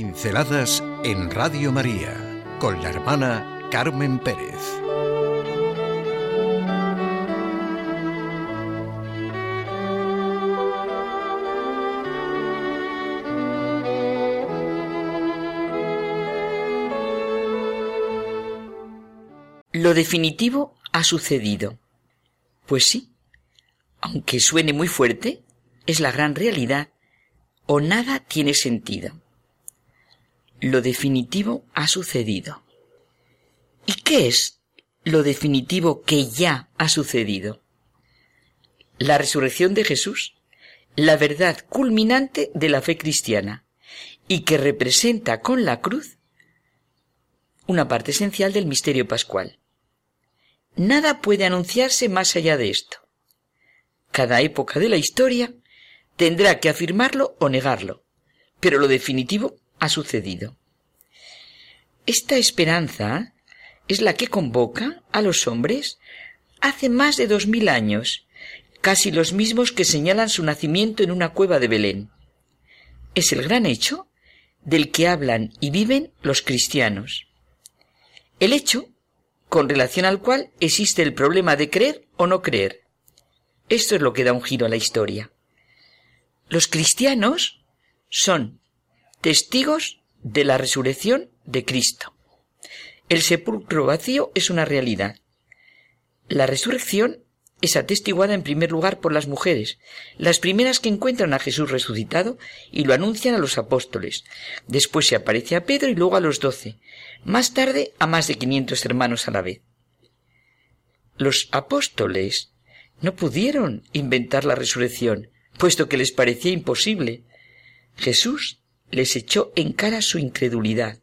Pinceladas en Radio María con la hermana Carmen Pérez. Lo definitivo ha sucedido. Pues sí, aunque suene muy fuerte, es la gran realidad o nada tiene sentido. Lo definitivo ha sucedido. ¿Y qué es lo definitivo que ya ha sucedido? La resurrección de Jesús, la verdad culminante de la fe cristiana y que representa con la cruz una parte esencial del misterio pascual. Nada puede anunciarse más allá de esto. Cada época de la historia tendrá que afirmarlo o negarlo, pero lo definitivo ha sucedido. Esta esperanza es la que convoca a los hombres hace más de dos mil años, casi los mismos que señalan su nacimiento en una cueva de Belén. Es el gran hecho del que hablan y viven los cristianos. El hecho con relación al cual existe el problema de creer o no creer. Esto es lo que da un giro a la historia. Los cristianos son testigos de la resurrección de Cristo. El sepulcro vacío es una realidad. La resurrección es atestiguada en primer lugar por las mujeres, las primeras que encuentran a Jesús resucitado y lo anuncian a los apóstoles. Después se aparece a Pedro y luego a los doce. Más tarde a más de quinientos hermanos a la vez. Los apóstoles no pudieron inventar la resurrección, puesto que les parecía imposible. Jesús les echó en cara su incredulidad.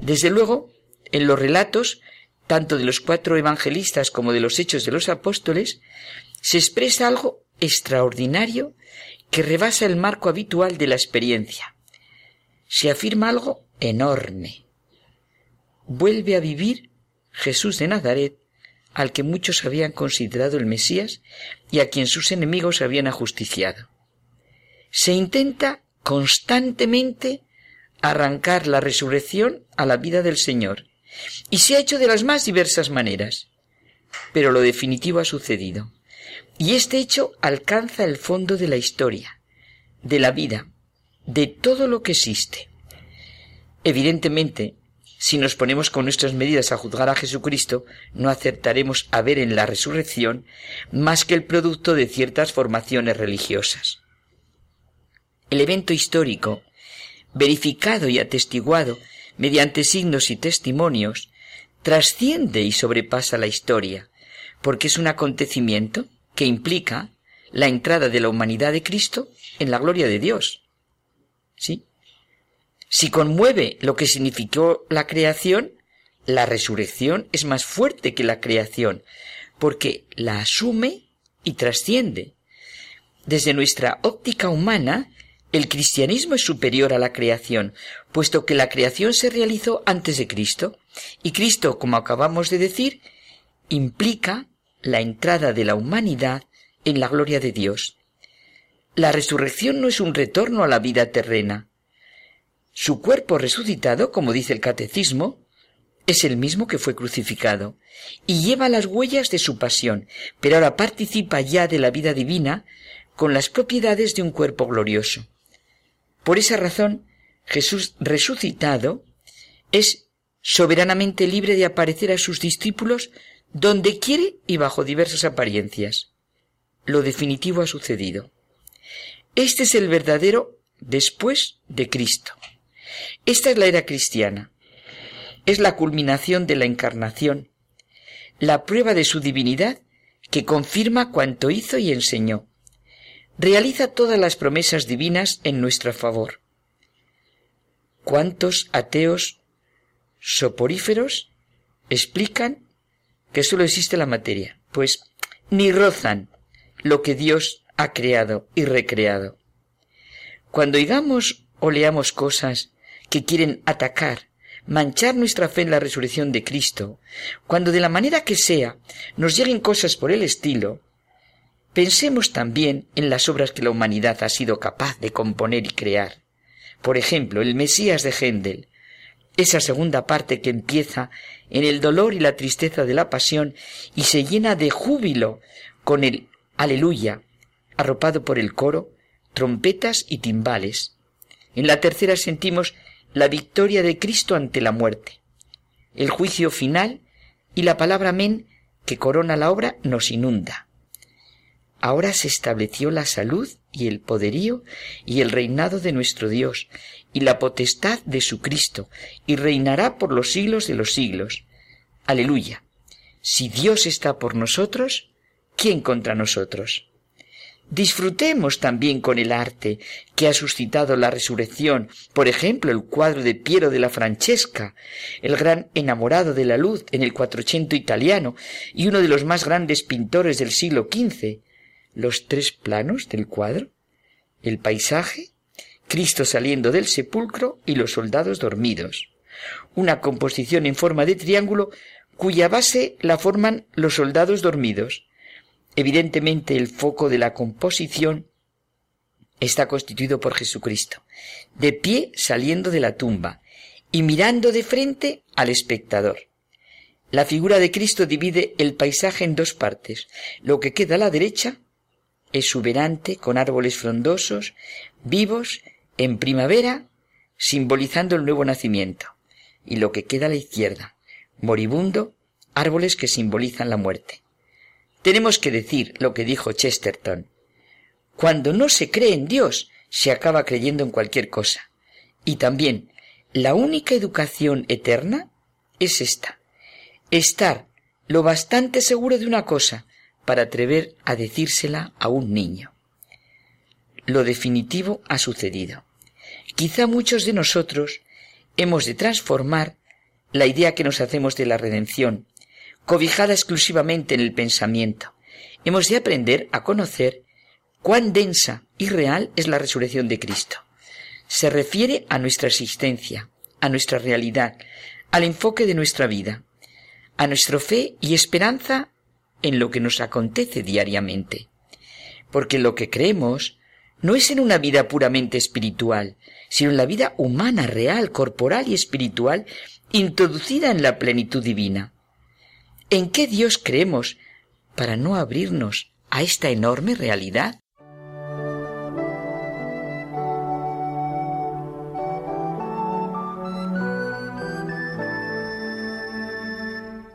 Desde luego, en los relatos, tanto de los cuatro evangelistas como de los hechos de los apóstoles, se expresa algo extraordinario que rebasa el marco habitual de la experiencia. Se afirma algo enorme. Vuelve a vivir Jesús de Nazaret al que muchos habían considerado el Mesías y a quien sus enemigos habían ajusticiado. Se intenta constantemente arrancar la resurrección a la vida del Señor, y se ha hecho de las más diversas maneras. Pero lo definitivo ha sucedido, y este hecho alcanza el fondo de la historia, de la vida, de todo lo que existe. Evidentemente, si nos ponemos con nuestras medidas a juzgar a Jesucristo, no acertaremos a ver en la resurrección más que el producto de ciertas formaciones religiosas. El evento histórico, verificado y atestiguado mediante signos y testimonios, trasciende y sobrepasa la historia, porque es un acontecimiento que implica la entrada de la humanidad de Cristo en la gloria de Dios. ¿Sí? Si conmueve lo que significó la creación, la resurrección es más fuerte que la creación, porque la asume y trasciende. Desde nuestra óptica humana, el cristianismo es superior a la creación, puesto que la creación se realizó antes de Cristo, y Cristo, como acabamos de decir, implica la entrada de la humanidad en la gloria de Dios. La resurrección no es un retorno a la vida terrena, su cuerpo resucitado, como dice el catecismo, es el mismo que fue crucificado y lleva las huellas de su pasión, pero ahora participa ya de la vida divina con las propiedades de un cuerpo glorioso. Por esa razón, Jesús resucitado es soberanamente libre de aparecer a sus discípulos donde quiere y bajo diversas apariencias. Lo definitivo ha sucedido. Este es el verdadero después de Cristo. Esta es la era cristiana. Es la culminación de la encarnación, la prueba de su divinidad que confirma cuanto hizo y enseñó. Realiza todas las promesas divinas en nuestro favor. ¿Cuántos ateos soporíferos explican que solo existe la materia? Pues ni rozan lo que Dios ha creado y recreado. Cuando oigamos o leamos cosas que quieren atacar, manchar nuestra fe en la resurrección de Cristo, cuando de la manera que sea nos lleguen cosas por el estilo, pensemos también en las obras que la humanidad ha sido capaz de componer y crear, Por ejemplo, el Mesías de Händel, esa segunda parte que empieza en el dolor y la tristeza de la pasión y se llena de júbilo con el aleluya, arropado por el coro, trompetas y timbales. En la tercera sentimos la victoria de Cristo ante la muerte. El juicio final y la palabra amén que corona la obra nos inunda. Ahora se estableció la salud y el poderío y el reinado de nuestro Dios y la potestad de su Cristo y reinará por los siglos de los siglos. Aleluya. Si Dios está por nosotros, ¿quién contra nosotros? Disfrutemos también con el arte que ha suscitado la resurrección, por ejemplo, el cuadro de Piero de la Francesca, el gran enamorado de la luz en el Cuatrocientos italiano y uno de los más grandes pintores del siglo XV. Los tres planos del cuadro, el paisaje, Cristo saliendo del sepulcro y los soldados dormidos. Una composición en forma de triángulo cuya base la forman los soldados dormidos Evidentemente el foco de la composición está constituido por Jesucristo, de pie saliendo de la tumba y mirando de frente al espectador. La figura de Cristo divide el paisaje en dos partes. Lo que queda a la derecha exuberante, con árboles frondosos, vivos, en primavera, simbolizando el nuevo nacimiento. Y lo que queda a la izquierda, moribundo, árboles que simbolizan la muerte. Tenemos que decir lo que dijo Chesterton. Cuando no se cree en Dios, se acaba creyendo en cualquier cosa. Y también, la única educación eterna es esta. Estar lo bastante seguro de una cosa para atrever a decírsela a un niño. Lo definitivo ha sucedido. Quizá muchos de nosotros hemos de transformar la idea que nos hacemos de la redención cobijada exclusivamente en el pensamiento. Hemos de aprender a conocer cuán densa y real es la resurrección de Cristo. Se refiere a nuestra existencia, a nuestra realidad, al enfoque de nuestra vida, a nuestra fe y esperanza en lo que nos acontece diariamente. Porque lo que creemos no es en una vida puramente espiritual, sino en la vida humana, real, corporal y espiritual, introducida en la plenitud divina. ¿En qué Dios creemos para no abrirnos a esta enorme realidad?